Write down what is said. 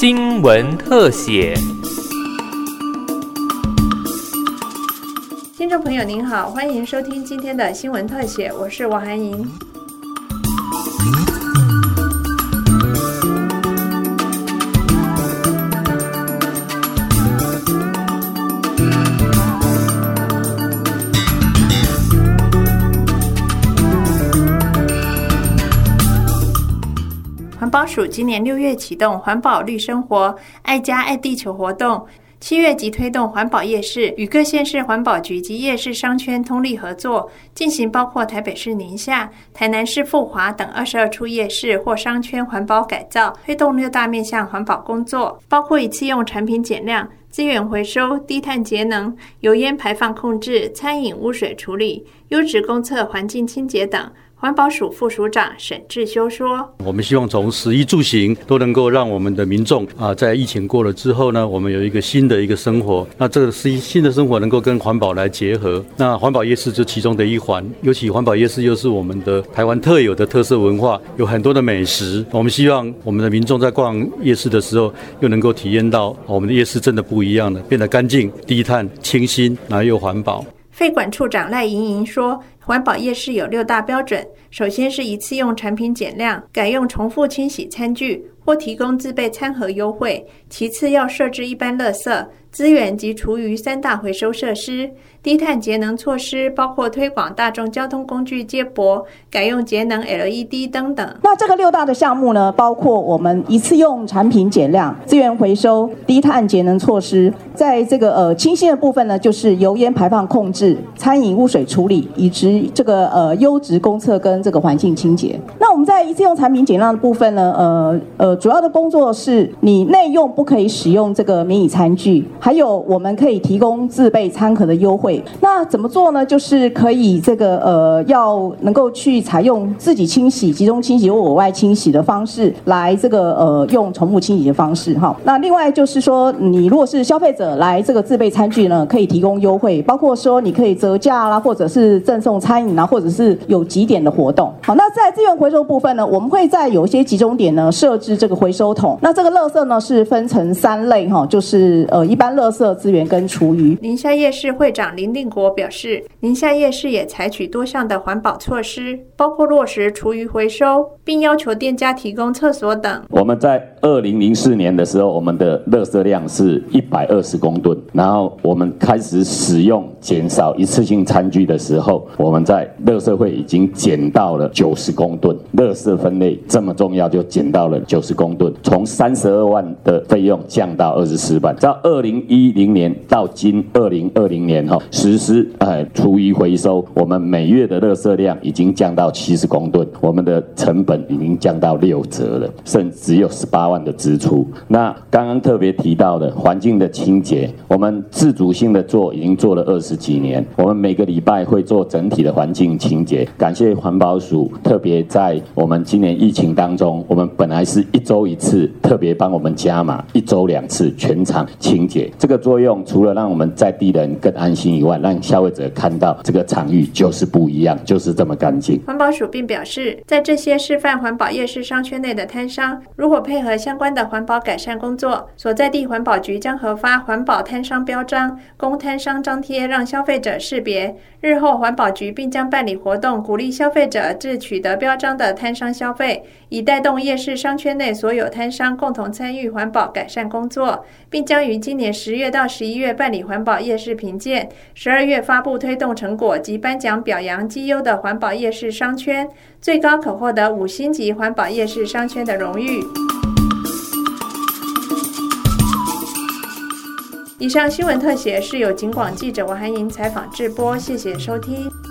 新闻特写。听众朋友您好，欢迎收听今天的新闻特写，我是王涵莹。环保署今年六月启动“环保绿生活，爱家爱地球”活动，七月即推动环保夜市，与各县市环保局及夜市商圈通力合作，进行包括台北市宁夏、台南市富华等二十二处夜市或商圈环保改造，推动六大面向环保工作，包括一次用产品减量、资源回收、低碳节能、油烟排放控制、餐饮污水处理、优质公厕环境清洁等。环保署副署长沈志修说：“我们希望从食衣住行都能够让我们的民众啊，在疫情过了之后呢，我们有一个新的一个生活。那这个新新的生活能够跟环保来结合。那环保夜市就其中的一环，尤其环保夜市又是我们的台湾特有的特色文化，有很多的美食。我们希望我们的民众在逛夜市的时候，又能够体验到我们的夜市真的不一样了，变得干净、低碳、清新，然后又环保。”费管处长赖莹莹说。环保夜市有六大标准，首先是一次用产品减量，改用重复清洗餐具或提供自备餐盒优惠；其次要设置一般垃圾、资源及厨余三大回收设施。低碳节能措施包括推广大众交通工具接驳，改用节能 LED 灯等。那这个六大的项目呢，包括我们一次用产品减量、资源回收、低碳节能措施。在这个呃清新的部分呢，就是油烟排放控制、餐饮污水处理以及这个呃优质公厕跟这个环境清洁。我们在一次用产品减量的部分呢，呃呃主要的工作是你内用不可以使用这个迷你餐具，还有我们可以提供自备餐盒的优惠。那怎么做呢？就是可以这个呃，要能够去采用自己清洗、集中清洗或额外清洗的方式来这个呃用重复清洗的方式哈。那另外就是说，你如果是消费者来这个自备餐具呢，可以提供优惠，包括说你可以折价啦，或者是赠送餐饮啊，或者是有几点的活动。好，那在资源回收部分呢，我们会在有一些集中点呢设置这个回收桶。那这个垃圾呢是分成三类哈，就是呃一般垃圾资源跟厨余。宁夏夜市会长林定国表示，宁夏夜市也采取多项的环保措施，包括落实厨余回收，并要求店家提供厕所等。我们在二零零四年的时候，我们的垃圾量是一百二十公吨，然后我们开始使用减少一次性餐具的时候，我们在垃圾会已经减到了九十公吨。垃圾分类这么重要，就减到了九十公吨，从三十二万的费用降到二十四万。在二零一零年到今二零二零年哈，实施哎厨余回收，我们每月的垃圾量已经降到七十公吨，我们的成本已经降到六折了，甚至只有十八万的支出。那刚刚特别提到的环境的清洁，我们自主性的做已经做了二十几年，我们每个礼拜会做整体的环境清洁。感谢环保署特别在我们今年疫情当中，我们本来是一周一次，特别帮我们加码一周两次全场清洁。这个作用除了让我们在地人更安心以外，让消费者看到这个场域就是不一样，就是这么干净。环保署并表示，在这些示范环保夜市商圈内的摊商，如果配合相关的环保改善工作，所在地环保局将核发环保摊商标章，供摊商张贴，让消费者识别。日后环保局并将办理活动，鼓励消费者至取得标章的摊商消费，以带动夜市商圈内所有摊商共同参与环保改善工作，并将于今年十月到十一月办理环保夜市评鉴，十二月发布推动成果及颁奖表扬绩优的环保夜市商圈，最高可获得五星级环保夜市商圈的荣誉。以上新闻特写是由警广记者王涵莹采访制播，谢谢收听。